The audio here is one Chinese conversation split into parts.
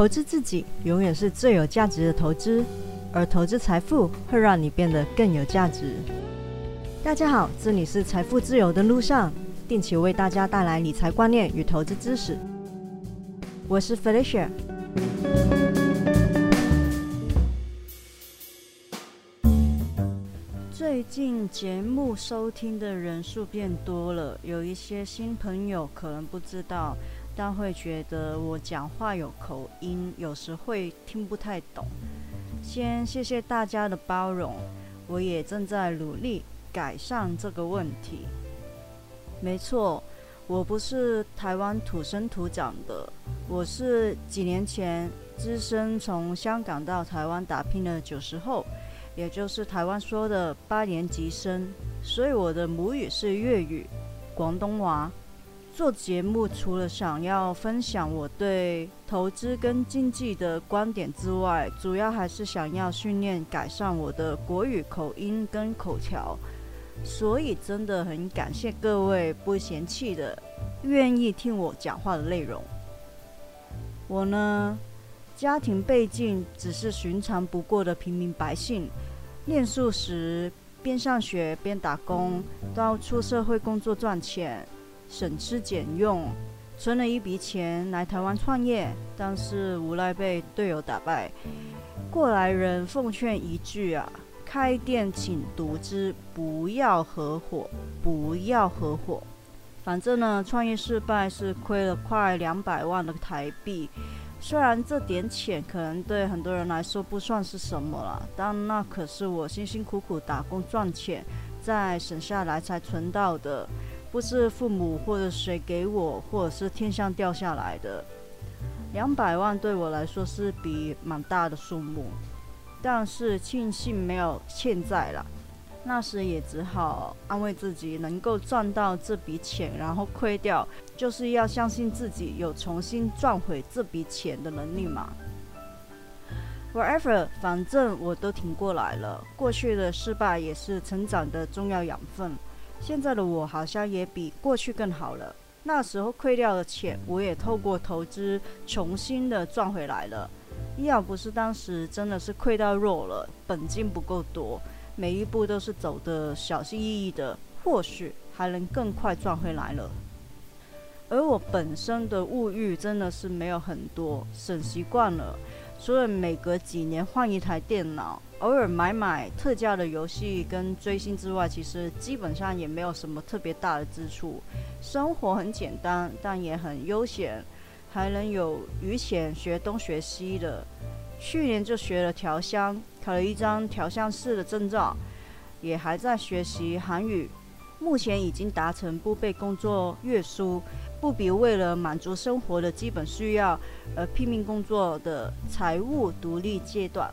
投资自己永远是最有价值的投资，而投资财富会让你变得更有价值。大家好，这里是财富自由的路上，定期为大家带来理财观念与投资知识。我是 Felicia。最近节目收听的人数变多了，有一些新朋友可能不知道。但会觉得我讲话有口音，有时会听不太懂。先谢谢大家的包容，我也正在努力改善这个问题。没错，我不是台湾土生土长的，我是几年前只身从香港到台湾打拼的九十后，也就是台湾说的八年级生，所以我的母语是粤语、广东话。做节目除了想要分享我对投资跟经济的观点之外，主要还是想要训练改善我的国语口音跟口条。所以真的很感谢各位不嫌弃的，愿意听我讲话的内容。我呢，家庭背景只是寻常不过的平民百姓，念书时边上学边打工，到出社会工作赚钱。省吃俭用，存了一笔钱来台湾创业，但是无奈被队友打败。过来人奉劝一句啊：开店请独资，不要合伙，不要合伙。反正呢，创业失败是亏了快两百万的台币。虽然这点钱可能对很多人来说不算是什么了，但那可是我辛辛苦苦打工赚钱，再省下来才存到的。不是父母或者谁给我，或者是天上掉下来的。两百万对我来说是笔蛮大的数目，但是庆幸没有欠债了。那时也只好安慰自己，能够赚到这笔钱，然后亏掉，就是要相信自己有重新赚回这笔钱的能力嘛。Whatever，反正我都挺过来了。过去的失败也是成长的重要养分。现在的我好像也比过去更好了。那时候亏掉的钱，我也透过投资重新的赚回来了。要不是当时真的是亏到肉了，本金不够多，每一步都是走的小心翼翼的，或许还能更快赚回来了。而我本身的物欲真的是没有很多，省习惯了。除了每隔几年换一台电脑，偶尔买买特价的游戏跟追星之外，其实基本上也没有什么特别大的支出。生活很简单，但也很悠闲，还能有余钱学东学西的。去年就学了调香，考了一张调香师的证照，也还在学习韩语。目前已经达成不被工作约束。不比为了满足生活的基本需要而拼命工作的财务独立阶段，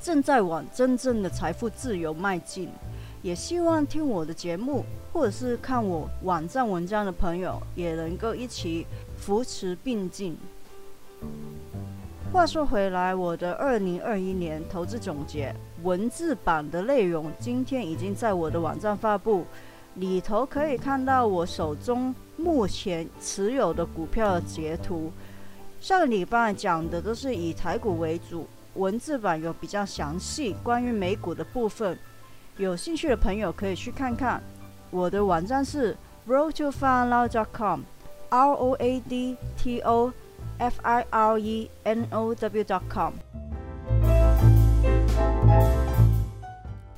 正在往真正的财富自由迈进。也希望听我的节目或者是看我网站文章的朋友，也能够一起扶持并进。话说回来，我的二零二一年投资总结文字版的内容，今天已经在我的网站发布。里头可以看到我手中目前持有的股票的截图。上个礼拜讲的都是以台股为主，文字版有比较详细关于美股的部分。有兴趣的朋友可以去看看。我的网站是 roadtofunlow.com，r o a d t o f i r e n o w dot com。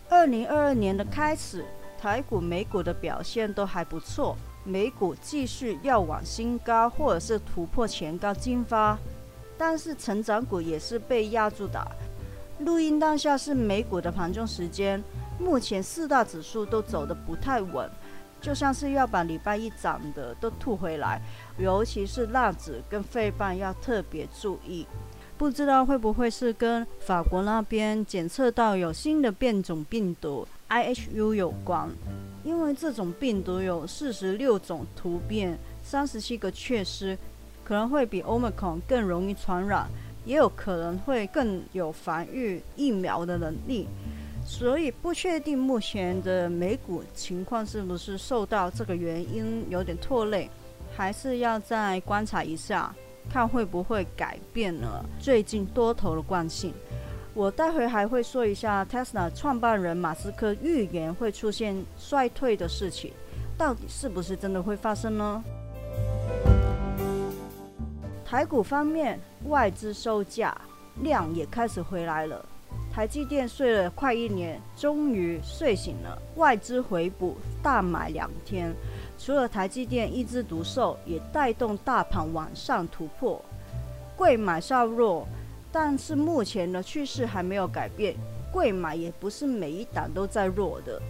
二零二二年的开始。台股、美股的表现都还不错，美股继续要往新高或者是突破前高进发，但是成长股也是被压住的。录音当下是美股的盘中时间，目前四大指数都走得不太稳，就像是要把礼拜一涨的都吐回来，尤其是纳指跟费半要特别注意，不知道会不会是跟法国那边检测到有新的变种病毒。IHU 有关，因为这种病毒有四十六种突变，三十七个缺失，可能会比 Omicron 更容易传染，也有可能会更有防御疫苗的能力，所以不确定目前的美股情况是不是受到这个原因有点拖累，还是要再观察一下。看会不会改变了最近多头的惯性。我待会还会说一下 Tesla 创办人马斯克预言会出现衰退的事情，到底是不是真的会发生呢？台股方面，外资收价量也开始回来了。台积电睡了快一年，终于睡醒了。外资回补大买两天，除了台积电一枝独秀，也带动大盘往上突破。贵买稍弱，但是目前的趋势还没有改变。贵买也不是每一档都在弱的，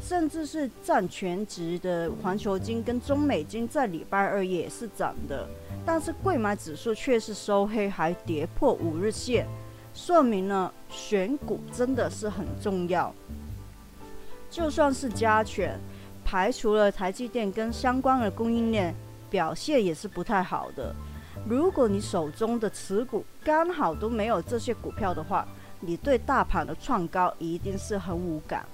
甚至是占全值的环球金跟中美金在礼拜二也是涨的，但是贵买指数却是收黑，还跌破五日线。说明了选股真的是很重要。就算是加权，排除了台积电跟相关的供应链，表现也是不太好的。如果你手中的持股刚好都没有这些股票的话，你对大盘的创高一定是很无感。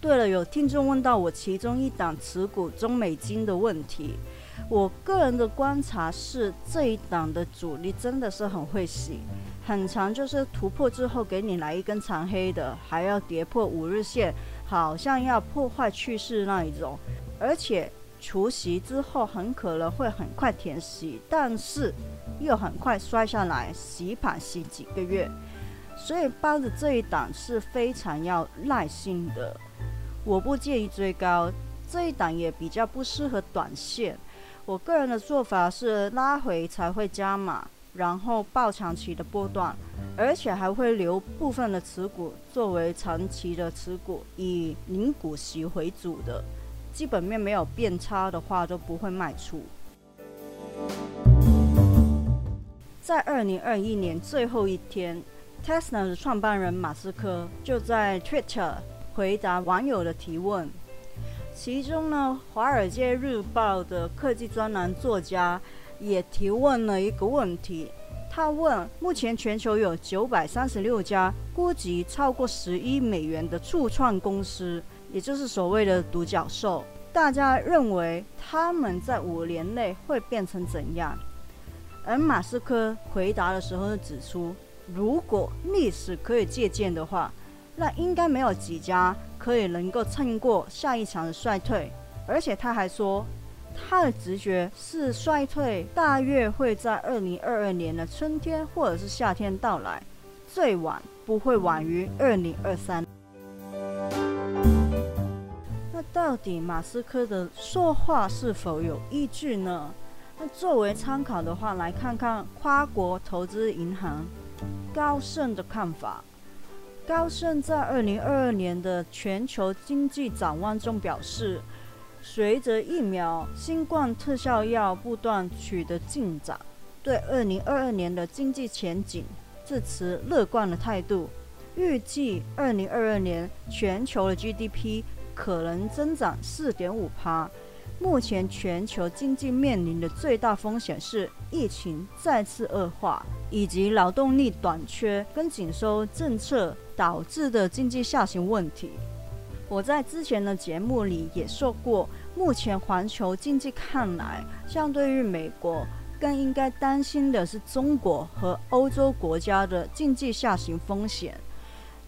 对了，有听众问到我其中一档持股中美金的问题，我个人的观察是这一档的主力真的是很会洗。很长，就是突破之后给你来一根长黑的，还要跌破五日线，好像要破坏趋势那一种。而且除夕之后很可能会很快填息，但是又很快摔下来洗盘洗几个月，所以抱着这一档是非常要耐心的。我不建议追高，这一档也比较不适合短线。我个人的做法是拉回才会加码。然后报长期的波段，而且还会留部分的持股作为长期的持股，以零股息为主的，基本面没有变差的话都不会卖出。在二零二一年最后一天，Tesla 的创办人马斯克就在 Twitter 回答网友的提问，其中呢，《华尔街日报》的科技专栏作家。也提问了一个问题，他问：目前全球有九百三十六家估值超过十亿美元的初创公司，也就是所谓的独角兽，大家认为他们在五年内会变成怎样？而马斯克回答的时候指出，如果历史可以借鉴的话，那应该没有几家可以能够撑过下一场的衰退，而且他还说。他的直觉是衰退大约会在二零二二年的春天或者是夏天到来，最晚不会晚于二零二三。到底马斯克的说话是否有依据呢？那作为参考的话，来看看跨国投资银行高盛的看法。高盛在二零二二年的全球经济展望中表示。随着疫苗、新冠特效药不断取得进展，对二零二二年的经济前景持乐观的态度。预计二零二二年全球的 GDP 可能增长四点五趴。目前全球经济面临的最大风险是疫情再次恶化，以及劳动力短缺跟紧收政策导致的经济下行问题。我在之前的节目里也说过，目前环球经济看来，相对于美国，更应该担心的是中国和欧洲国家的经济下行风险。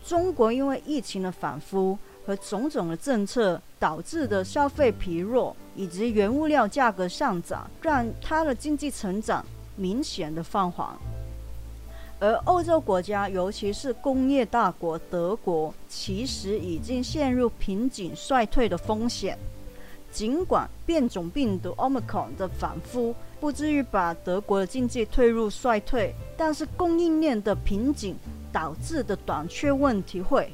中国因为疫情的反复和种种的政策导致的消费疲弱，以及原物料价格上涨，让它的经济成长明显的放缓。而欧洲国家，尤其是工业大国德国，其实已经陷入瓶颈衰退的风险。尽管变种病毒 Omicron 的反复不至于把德国的经济推入衰退，但是供应链的瓶颈导致的短缺问题会。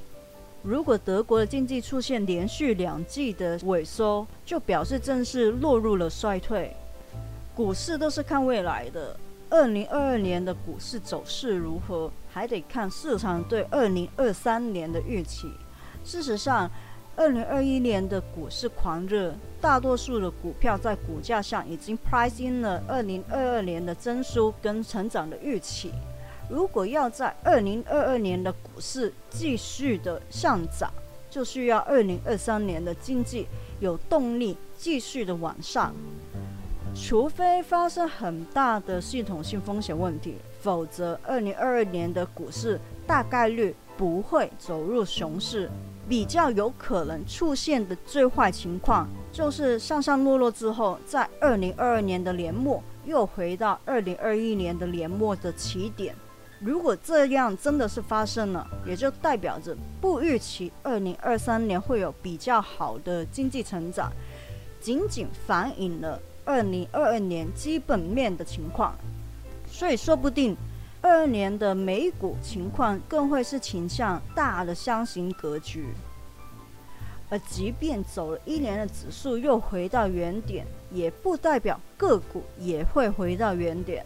如果德国的经济出现连续两季的萎缩，就表示正式落入了衰退。股市都是看未来的。二零二二年的股市走势如何，还得看市场对二零二三年的预期。事实上，二零二一年的股市狂热，大多数的股票在股价上已经 price in 了二零二二年的增速跟成长的预期。如果要在二零二二年的股市继续的上涨，就需要二零二三年的经济有动力继续的往上。除非发生很大的系统性风险问题，否则二零二二年的股市大概率不会走入熊市。比较有可能出现的最坏情况，就是上上落落之后，在二零二二年的年末又回到二零二一年的年末的起点。如果这样真的是发生了，也就代表着不预期二零二三年会有比较好的经济成长，仅仅反映了二零二二年基本面的情况。所以说不定。二二年的美股情况更会是倾向大的箱型格局，而即便走了一年的指数又回到原点，也不代表个股也会回到原点。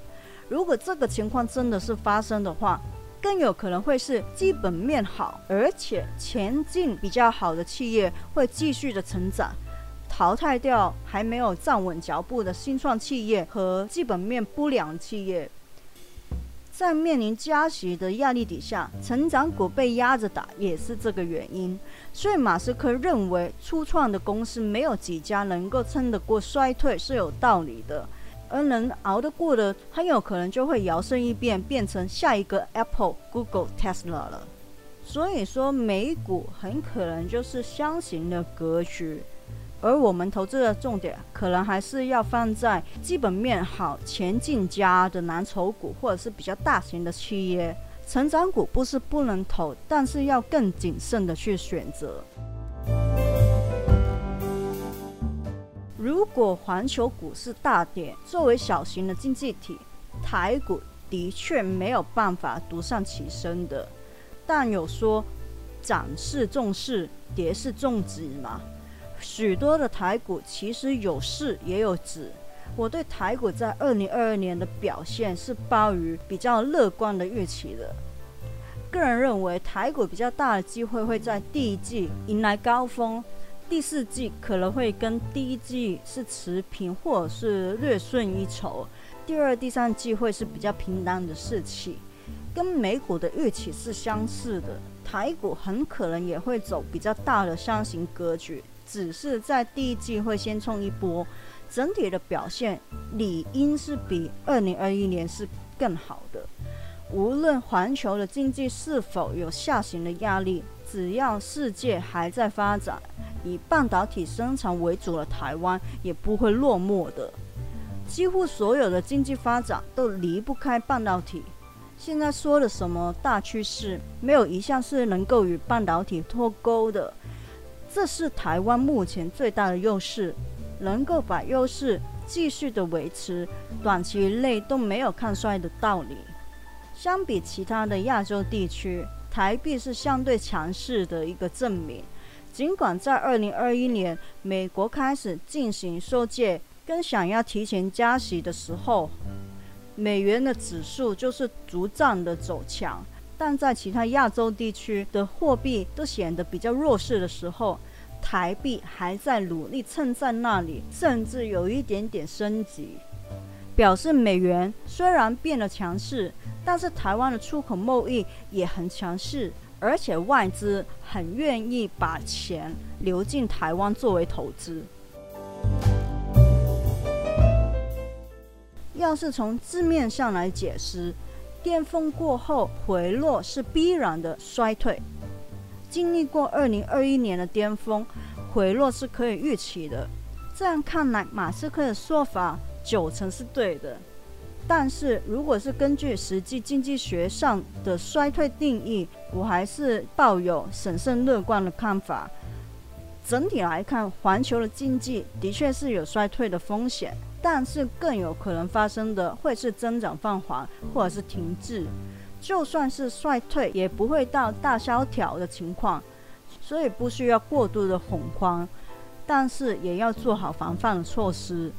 如果这个情况真的是发生的话，更有可能会是基本面好，而且前进比较好的企业会继续的成长，淘汰掉还没有站稳脚步的新创企业和基本面不良企业。在面临加息的压力底下，成长股被压着打也是这个原因。所以马斯克认为，初创的公司没有几家能够撑得过衰退是有道理的，而能熬得过的，很有可能就会摇身一变变成下一个 Apple、Google、Tesla 了。所以说，美股很可能就是箱型的格局。而我们投资的重点，可能还是要放在基本面好、前进佳的蓝筹股，或者是比较大型的企业。成长股不是不能投，但是要更谨慎的去选择。如果环球股市大跌，作为小型的经济体，台股的确没有办法独善其身的。但有说，涨是重视，跌是重止嘛？许多的台股其实有势也有止，我对台股在二零二二年的表现是抱于比较乐观的预期的。个人认为，台股比较大的机会会在第一季迎来高峰，第四季可能会跟第一季是持平或者是略顺一筹，第二、第三季会是比较平淡的事情，跟美股的预期是相似的。台股很可能也会走比较大的箱型格局。只是在第一季会先冲一波，整体的表现理应是比二零二一年是更好的。无论环球的经济是否有下行的压力，只要世界还在发展，以半导体生产为主的台湾也不会落寞的。几乎所有的经济发展都离不开半导体。现在说的什么大趋势，没有一项是能够与半导体脱钩的。这是台湾目前最大的优势，能够把优势继续的维持，短期内都没有看衰的道理。相比其他的亚洲地区，台币是相对强势的一个证明。尽管在二零二一年美国开始进行收借跟想要提前加息的时候，美元的指数就是逐涨的走强。但在其他亚洲地区的货币都显得比较弱势的时候，台币还在努力撑在那里，甚至有一点点升级，表示美元虽然变得强势，但是台湾的出口贸易也很强势，而且外资很愿意把钱流进台湾作为投资。要是从字面上来解释。巅峰过后回落是必然的衰退，经历过二零二一年的巅峰，回落是可以预期的。这样看来，马斯克的说法九成是对的。但是，如果是根据实际经济学上的衰退定义，我还是抱有审慎乐观的看法。整体来看，环球的经济的确是有衰退的风险。但是更有可能发生的会是增长放缓，或者是停滞。就算是衰退，也不会到大萧条的情况，所以不需要过度的恐慌。但是也要做好防范的措施，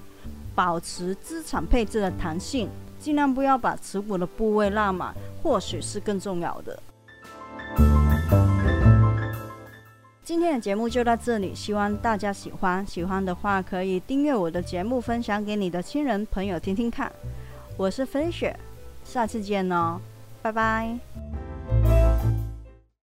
保持资产配置的弹性，尽量不要把持股的部位拉满，或许是更重要的。今天的节目就到这里，希望大家喜欢。喜欢的话可以订阅我的节目，分享给你的亲人朋友听听看。我是飞雪，下次见哦，拜拜。